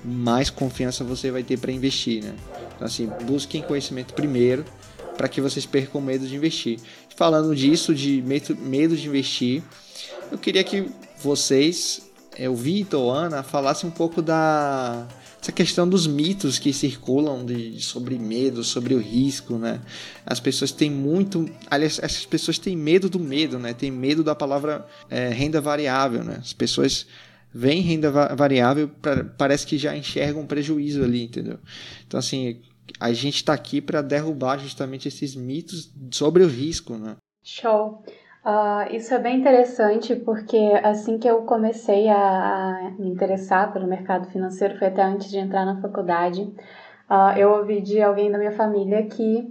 mais confiança você vai ter para investir, né? Então assim, busquem conhecimento primeiro para que vocês percam medo de investir. Falando disso, de medo de investir, eu queria que vocês o Vitor, Ana, falasse um pouco da essa questão dos mitos que circulam de, sobre medo, sobre o risco, né? As pessoas têm muito, aliás, essas pessoas têm medo do medo, né? Tem medo da palavra é, renda variável, né? As pessoas veem renda variável, pra, parece que já enxergam um prejuízo ali, entendeu? Então assim, a gente está aqui para derrubar justamente esses mitos sobre o risco, né? Show! Uh, isso é bem interessante porque assim que eu comecei a, a, me interessar pelo mercado financeiro, foi até antes de entrar na faculdade, uh, eu ouvi de alguém da minha família que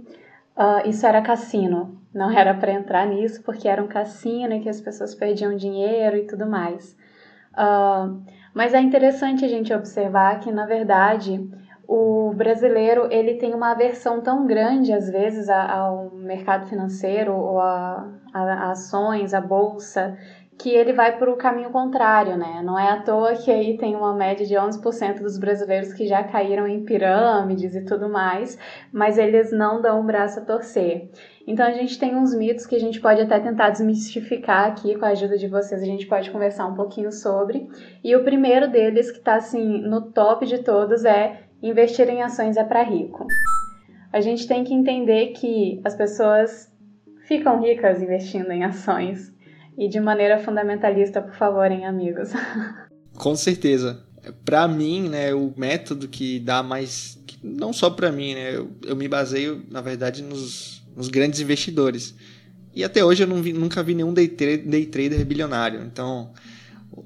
uh, isso era cassino. Não era para entrar nisso porque era um cassino e que as pessoas perdiam dinheiro e tudo mais. mas é interessante a gente observar que, na verdade, o brasileiro ele tem uma aversão tão grande às vezes ao mercado financeiro ou a, a, ações, a bolsa, que ele vai para o caminho contrário, né? Não é à toa que aí tem uma média de 11% dos brasileiros que já caíram em pirâmides e tudo mais, mas eles não dão o braço a torcer. Então a gente tem uns mitos que a gente pode até tentar desmistificar aqui com a ajuda de vocês, a gente pode conversar um pouquinho sobre. E o primeiro deles que está assim no top de todos é investir em ações é para rico. A gente tem que entender que as pessoas ficam ricas investindo em ações. E de maneira fundamentalista, por favor, hein, amigos. Com certeza. Para mim, né, o método que dá mais. Não só para mim, né? Eu, eu, me baseio, na verdade, nos, nos grandes investidores. E até hoje eu vi, nunca vi nenhum day, tra day trader bilionário. Então,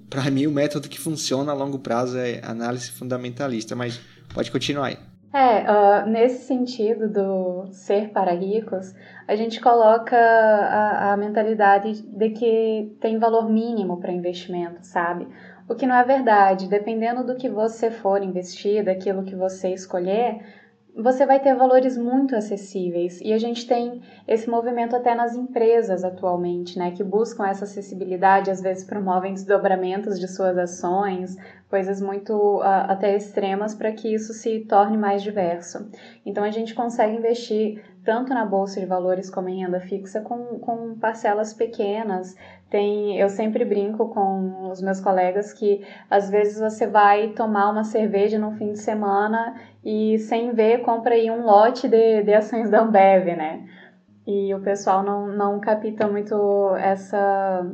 para mim, o método que funciona a longo prazo é análise fundamentalista. Mas Pode continuar aí. É, uh, nesse sentido do ser para ricos, a gente coloca a, a mentalidade de que tem valor mínimo para investimento, sabe? O que não é verdade. Dependendo do que você for investir, daquilo que você escolher, você vai ter valores muito acessíveis. E a gente tem esse movimento até nas empresas atualmente, né, que buscam essa acessibilidade, às vezes promovem desdobramentos de suas ações, coisas muito uh, até extremas para que isso se torne mais diverso. Então a gente consegue investir tanto na bolsa de valores como em renda fixa com, com parcelas pequenas. Tem, eu sempre brinco com os meus colegas que às vezes você vai tomar uma cerveja no fim de semana e sem ver compra aí um lote de, de ações da Ambev, né? E o pessoal não, não capta muito essa,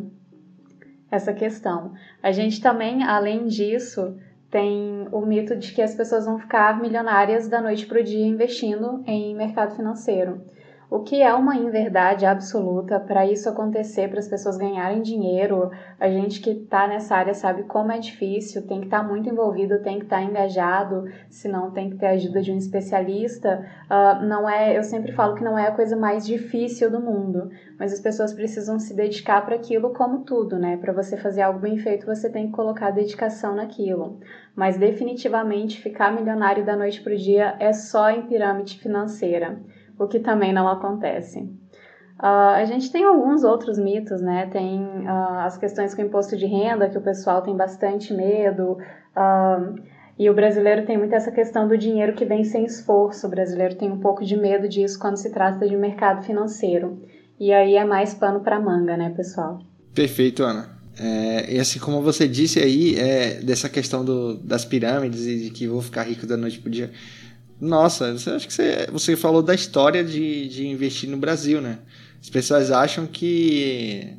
essa questão. A gente também, além disso, tem o mito de que as pessoas vão ficar milionárias da noite para o dia investindo em mercado financeiro. O que é uma inverdade absoluta para isso acontecer, para as pessoas ganharem dinheiro, a gente que está nessa área sabe como é difícil, tem que estar tá muito envolvido, tem que estar tá engajado, senão tem que ter a ajuda de um especialista. Uh, não é, eu sempre falo que não é a coisa mais difícil do mundo, mas as pessoas precisam se dedicar para aquilo como tudo, né? Para você fazer algo bem feito, você tem que colocar dedicação naquilo. Mas definitivamente ficar milionário da noite para o dia é só em pirâmide financeira o que também não acontece. Uh, a gente tem alguns outros mitos, né? Tem uh, as questões com imposto de renda, que o pessoal tem bastante medo. Uh, e o brasileiro tem muito essa questão do dinheiro que vem sem esforço. O brasileiro tem um pouco de medo disso quando se trata de mercado financeiro. E aí é mais pano para manga, né, pessoal? Perfeito, Ana. É, e assim como você disse aí, é, dessa questão do, das pirâmides e de que vou ficar rico da noite pro dia nossa, acho que você, você falou da história de, de investir no Brasil, né? As pessoas acham que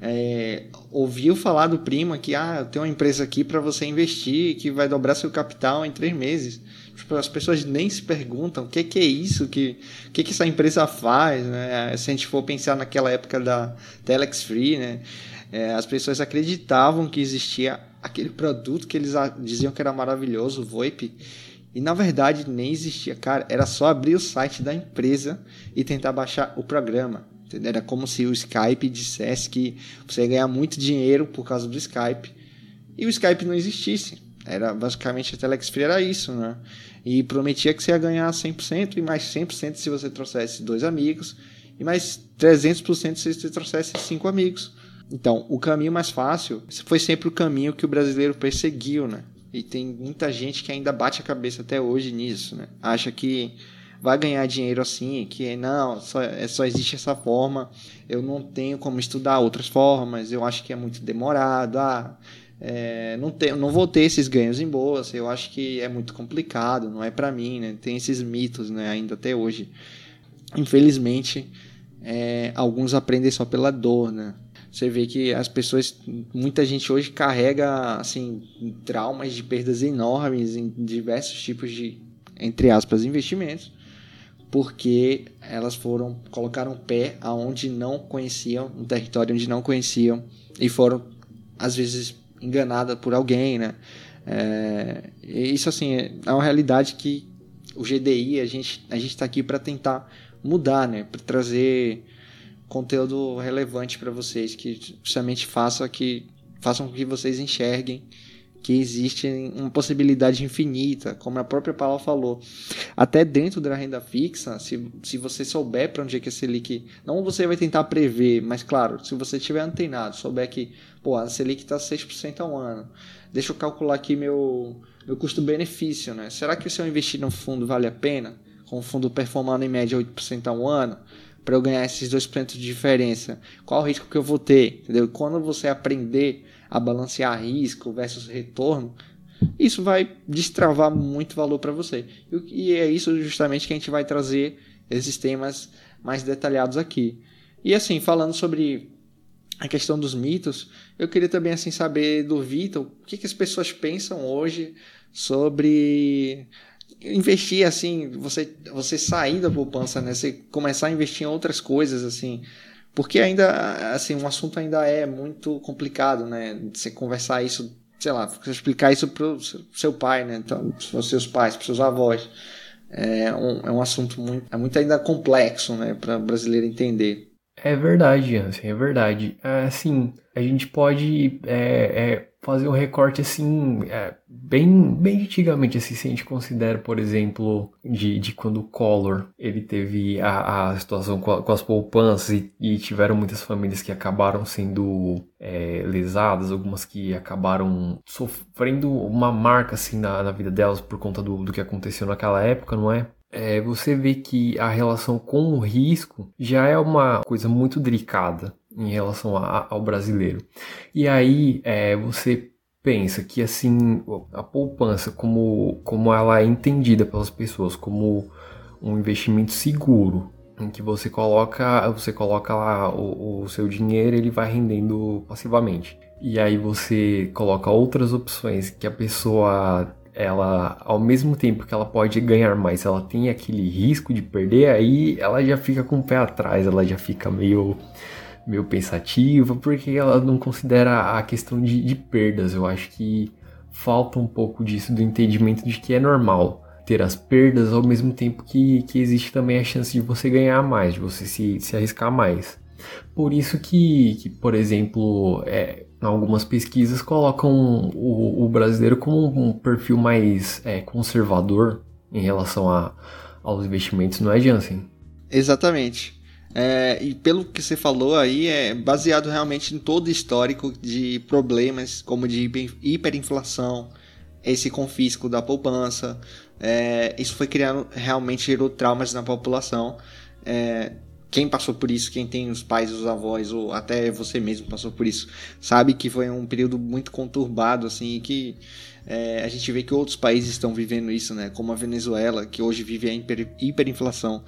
é, ouviu falar do primo que ah, tenho uma empresa aqui para você investir que vai dobrar seu capital em três meses. Tipo, as pessoas nem se perguntam o que, que é isso, que, o que, que essa empresa faz, né? Se a gente for pensar naquela época da Telex Free, né? É, as pessoas acreditavam que existia aquele produto que eles diziam que era maravilhoso, o VoIP, e na verdade nem existia, cara. Era só abrir o site da empresa e tentar baixar o programa. Entendeu? Era como se o Skype dissesse que você ia ganhar muito dinheiro por causa do Skype. E o Skype não existisse. Era basicamente a Telex Free era isso, né? E prometia que você ia ganhar 100% e mais 100% se você trouxesse dois amigos e mais 300% se você trouxesse cinco amigos. Então, o caminho mais fácil foi sempre o caminho que o brasileiro perseguiu, né? E tem muita gente que ainda bate a cabeça até hoje nisso, né? Acha que vai ganhar dinheiro assim, que não, só, é, só existe essa forma, eu não tenho como estudar outras formas, eu acho que é muito demorado, ah, é, não, te, não vou ter esses ganhos em bolsa, eu acho que é muito complicado, não é para mim, né? Tem esses mitos, né? Ainda até hoje. Infelizmente, é, alguns aprendem só pela dor, né? Você vê que as pessoas, muita gente hoje carrega assim traumas de perdas enormes em diversos tipos de entre aspas investimentos porque elas foram colocaram pé aonde não conheciam, um território onde não conheciam e foram às vezes enganadas por alguém, né? É, isso assim é uma realidade que o GDI a gente a gente está aqui para tentar mudar, né? Para trazer conteúdo relevante para vocês que justamente faça que façam com que vocês enxerguem que existe uma possibilidade infinita, como a própria Paula falou. Até dentro da renda fixa, se, se você souber para onde é que a Selic. Não você vai tentar prever, mas claro, se você estiver antenado, souber que pô, a Selic está 6% ao ano, deixa eu calcular aqui meu, meu custo-benefício. Né? Será que se eu investir no fundo vale a pena? Com o fundo performando em média 8% ao ano? Para eu ganhar esses 2% de diferença? Qual o risco que eu vou ter? Entendeu? Quando você aprender a balancear risco versus retorno, isso vai destravar muito valor para você. E é isso justamente que a gente vai trazer esses temas mais detalhados aqui. E assim, falando sobre a questão dos mitos, eu queria também assim saber do Vitor, o que, que as pessoas pensam hoje sobre investir assim, você você sair da poupança, né? Você começar a investir em outras coisas assim. Porque ainda assim, um assunto ainda é muito complicado, né? Você conversar isso, sei lá, explicar isso pro seu pai, né? Então, pros seus pais, pros seus avós. É um, é um assunto muito, é muito ainda complexo, né, para brasileiro entender. É verdade, Jansen, é verdade. É, assim, a gente pode é, é, fazer um recorte assim, é, bem, bem antigamente, assim, se a gente considera, por exemplo, de, de quando o Collor ele teve a, a situação com, a, com as poupanças e, e, tiveram muitas famílias que acabaram sendo é, lesadas, algumas que acabaram sofrendo uma marca assim na, na vida delas por conta do, do que aconteceu naquela época, não é? é, você vê que a relação com o risco já é uma coisa muito delicada em relação a, ao brasileiro. E aí é, você pensa que assim a poupança como, como ela é entendida pelas pessoas como um investimento seguro em que você coloca você coloca lá o, o seu dinheiro ele vai rendendo passivamente e aí você coloca outras opções que a pessoa ela, ao mesmo tempo que ela pode ganhar mais, ela tem aquele risco de perder, aí ela já fica com o pé atrás, ela já fica meio, meio pensativa, porque ela não considera a questão de, de perdas. Eu acho que falta um pouco disso, do entendimento de que é normal ter as perdas, ao mesmo tempo que, que existe também a chance de você ganhar mais, de você se, se arriscar mais. Por isso que, que por exemplo, é, algumas pesquisas colocam o, o brasileiro como um perfil mais é, conservador em relação a, aos investimentos, não é, Jansen? Exatamente. É, e pelo que você falou aí, é baseado realmente em todo o histórico de problemas como de hiperinflação, esse confisco da poupança. É, isso foi criando, realmente gerou traumas na população. É, quem passou por isso, quem tem os pais, os avós, ou até você mesmo passou por isso, sabe que foi um período muito conturbado, assim, que é, a gente vê que outros países estão vivendo isso, né? Como a Venezuela, que hoje vive a hiper, hiperinflação.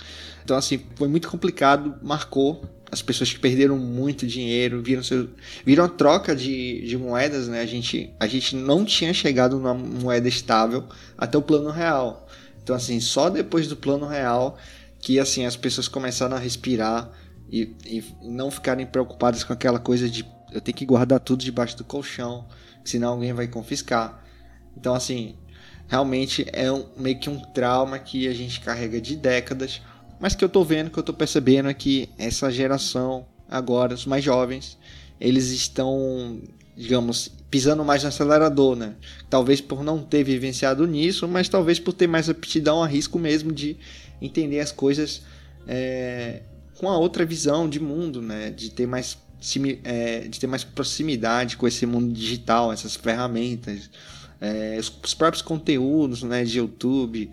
Então, assim, foi muito complicado, marcou as pessoas que perderam muito dinheiro, viram, seu, viram a troca de, de moedas, né? A gente, a gente não tinha chegado numa moeda estável até o plano real. Então, assim, só depois do plano real que assim as pessoas começaram a respirar e, e não ficarem preocupadas com aquela coisa de eu tenho que guardar tudo debaixo do colchão, senão alguém vai confiscar. Então assim, realmente é um, meio que um trauma que a gente carrega de décadas, mas que eu tô vendo, que eu tô percebendo é que essa geração agora, os mais jovens, eles estão, digamos, pisando mais no acelerador, né? Talvez por não ter vivenciado nisso, mas talvez por ter mais aptidão a risco mesmo de entender as coisas é, com a outra visão de mundo, né? De ter mais é, de ter mais proximidade com esse mundo digital, essas ferramentas, é, os, os, próprios conteúdos, né? De YouTube,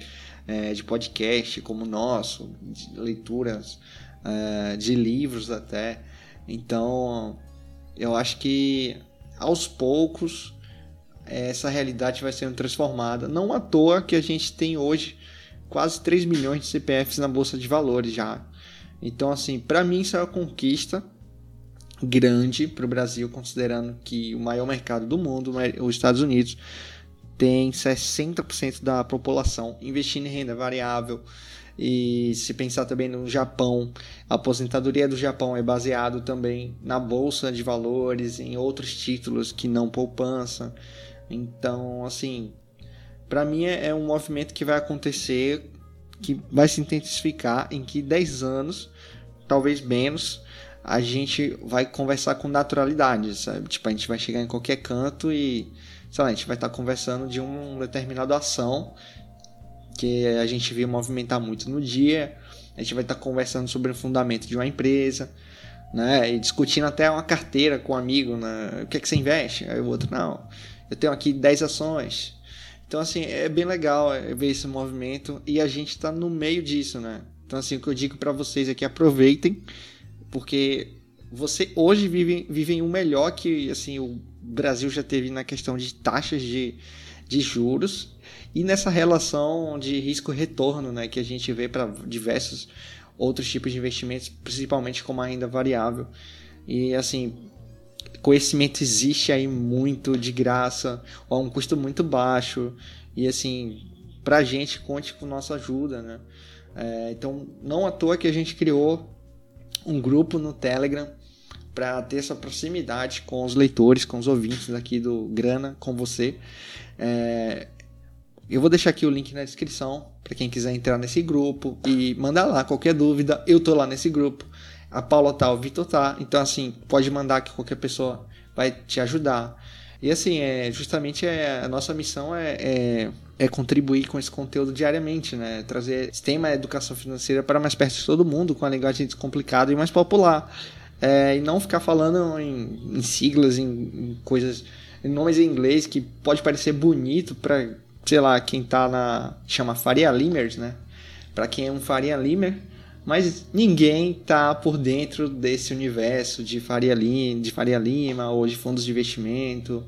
é, de podcast como o nosso, de leituras, é, de livros até. Então, eu acho que aos poucos essa realidade vai sendo transformada. Não à toa que a gente tem hoje quase 3 milhões de CPFs na bolsa de valores já. Então, assim, para mim isso é uma conquista grande para o Brasil, considerando que o maior mercado do mundo, os Estados Unidos, tem 60% da população investindo em renda variável, E se pensar também no Japão, a aposentadoria do Japão é baseado também na bolsa de valores, em outros títulos que não poupança. Então, assim, para mim é, é um movimento que vai acontecer, que vai se intensificar em que 10 anos, talvez menos, a gente vai conversar com naturalidade, sabe? Tipo, a gente vai chegar em qualquer canto e, sei lá, a gente vai estar conversando de uma determinada ação que a gente viu movimentar muito no dia. A gente vai estar conversando sobre o fundamento de uma empresa, né? E discutindo até uma carteira com um amigo, né? O que é que você investe? Aí o outro, não, eu tenho aqui 10 ações. Então, assim, é bem legal é, ver esse movimento e a gente está no meio disso, né? Então, assim, o que eu digo para vocês é que aproveitem, porque você hoje vive, vive em um melhor que, assim, o Brasil já teve na questão de taxas de, de juros e nessa relação de risco-retorno, né, que a gente vê para diversos outros tipos de investimentos, principalmente como a renda variável. E assim, conhecimento existe aí muito de graça, a um custo muito baixo. E assim, pra gente, conte com nossa ajuda, né? É, então, não à toa que a gente criou um grupo no Telegram para ter essa proximidade com os leitores, com os ouvintes aqui do Grana, com você. É, eu vou deixar aqui o link na descrição para quem quiser entrar nesse grupo e mandar lá qualquer dúvida. Eu tô lá nesse grupo. A Paula tá, o Vitor tá. Então, assim, pode mandar que qualquer pessoa vai te ajudar. E assim, é, justamente é, a nossa missão é, é, é, contribuir com esse conteúdo diariamente, né? Trazer esse tema educação financeira para mais perto de todo mundo, com a linguagem descomplicada e mais popular. É, e não ficar falando em, em siglas, em, em, coisas, em nomes em inglês que pode parecer bonito para sei lá, quem tá na. chama Faria Limers, né? Para quem é um Faria Limer, mas ninguém tá por dentro desse universo de Faria, Lima, de Faria Lima ou de fundos de investimento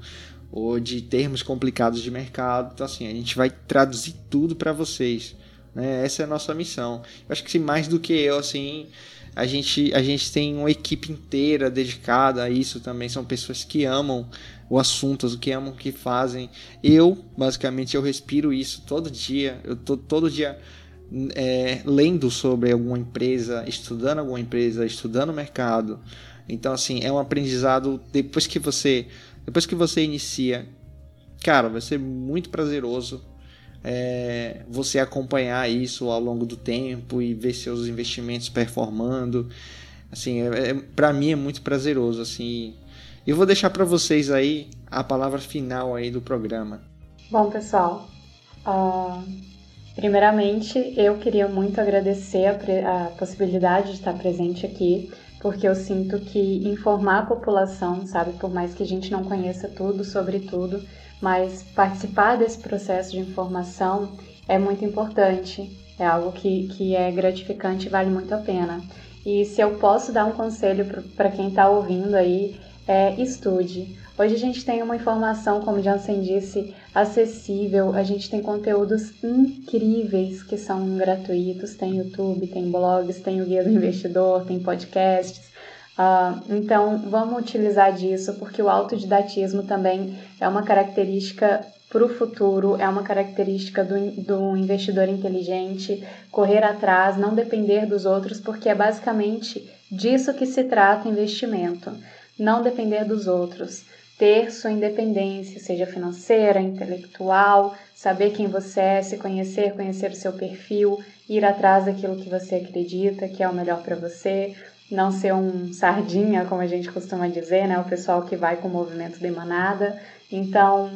ou de termos complicados de mercado. Então, assim, a gente vai traduzir tudo para vocês. Né? Essa é a nossa missão. Eu acho que se mais do que eu, assim, a gente, a gente tem uma equipe inteira dedicada a isso também. São pessoas que amam o assunto, que amam o que fazem. Eu, basicamente, eu respiro isso todo dia. Eu tô todo dia é, lendo sobre alguma empresa, estudando alguma empresa, estudando o mercado. Então, assim, é um aprendizado depois que você depois que você inicia, cara, vai ser muito prazeroso é, você acompanhar isso ao longo do tempo e ver seus investimentos performando. Assim, é, é para mim é muito prazeroso, assim. Eu vou deixar para vocês aí a palavra final aí do programa. Bom, pessoal, uh, primeiramente eu queria muito agradecer a, a possibilidade de estar presente aqui porque eu sinto que informar a população, sabe, por mais que a gente não conheça tudo sobre tudo, mas participar desse processo de informação é muito importante, é algo que, que é gratificante e vale muito a pena. E se eu posso dar um conselho para quem está ouvindo aí, é estude. Hoje a gente tem uma informação, como Jansen disse, acessível, a gente tem conteúdos incríveis que são gratuitos, tem YouTube, tem blogs, tem o Guia do Investidor, tem podcasts. Uh, então vamos utilizar disso, porque o autodidatismo também é uma característica para o futuro, é uma característica do, do investidor inteligente, correr atrás, não depender dos outros, porque é basicamente disso que se trata investimento não depender dos outros, ter sua independência, seja financeira, intelectual, saber quem você é, se conhecer, conhecer o seu perfil, ir atrás daquilo que você acredita que é o melhor para você, não ser um sardinha, como a gente costuma dizer, né? O pessoal que vai com o movimento de manada. Então,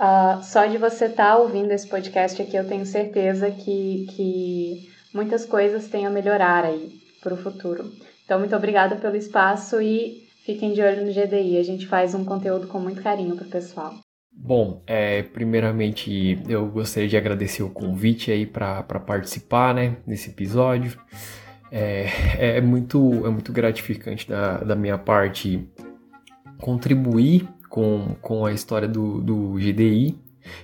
uh, só de você estar tá ouvindo esse podcast aqui, eu tenho certeza que, que muitas coisas têm a melhorar aí para o futuro. Então, muito obrigada pelo espaço e Fiquem de olho no GDI, a gente faz um conteúdo com muito carinho para o pessoal. Bom, é, primeiramente eu gostaria de agradecer o convite aí para participar né, nesse episódio. É, é, muito, é muito gratificante da, da minha parte contribuir com, com a história do, do GDI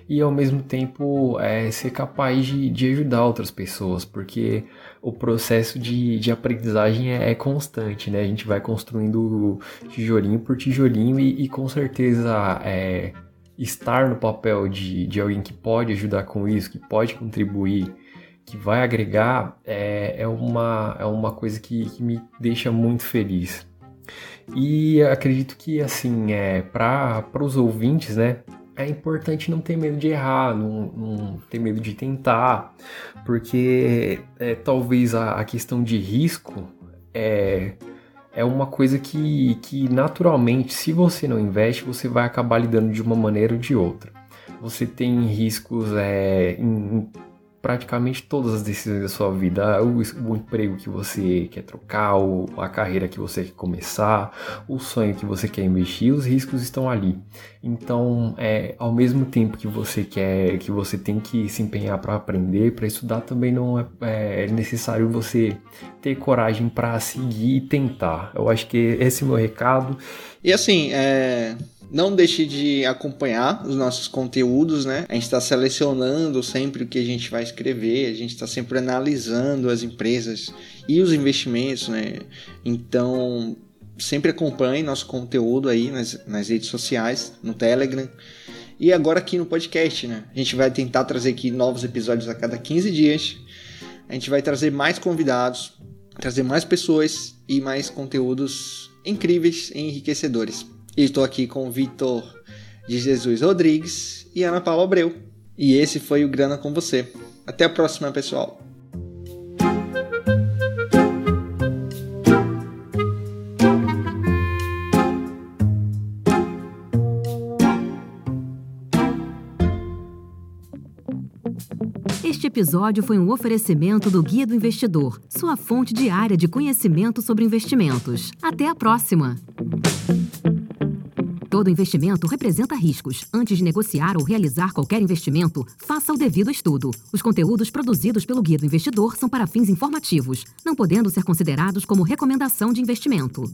e ao mesmo tempo é, ser capaz de, de ajudar outras pessoas, porque o processo de, de aprendizagem é, é, constante, né? A gente vai construindo tijolinho por tijolinho e, e com certeza é, estar no papel de, de alguém que pode ajudar com isso, que pode contribuir que vai agregar, é, é, uma, é uma coisa que, que me deixa muito feliz. E acredito que, assim, é, para os ouvintes, né, é importante não ter medo de errar, não, não ter medo de tentar, porque é, talvez a, a, questão de risco é, é uma coisa que, que naturalmente, se você não investe, você vai acabar lidando de uma maneira ou de outra. Você tem riscos é, em, praticamente todas as decisões da sua vida, o, o, emprego que você quer trocar, o, a carreira que você quer começar, o sonho que você quer investir, os riscos estão ali. Então, é, ao mesmo tempo que você quer, que você tem que se empenhar para aprender, para estudar, também não é, é, necessário você ter coragem para seguir e tentar. Eu acho que esse é o meu recado. E assim, é, não deixe de acompanhar os nossos conteúdos, né? A gente está selecionando sempre o que a gente vai escrever, a gente está sempre analisando as empresas e os investimentos, né? Então, sempre acompanhe nosso conteúdo aí nas, nas redes sociais, no Telegram. E agora aqui no podcast, né? A gente vai tentar trazer aqui novos episódios a cada 15 dias. A gente vai trazer mais convidados, trazer mais pessoas e mais conteúdos incríveis e enriquecedores. Estou aqui com o Vitor de Jesus Rodrigues e Ana Paula Abreu. E esse foi o Grana com você. Até a próxima, pessoal. Este episódio foi um oferecimento do Guia do Investidor, sua fonte diária de conhecimento sobre investimentos. Até a próxima! Todo investimento representa riscos. Antes de negociar ou realizar qualquer investimento, faça o devido estudo. Os conteúdos produzidos pelo Guia do Investidor são para fins informativos, não podendo ser considerados como recomendação de investimento.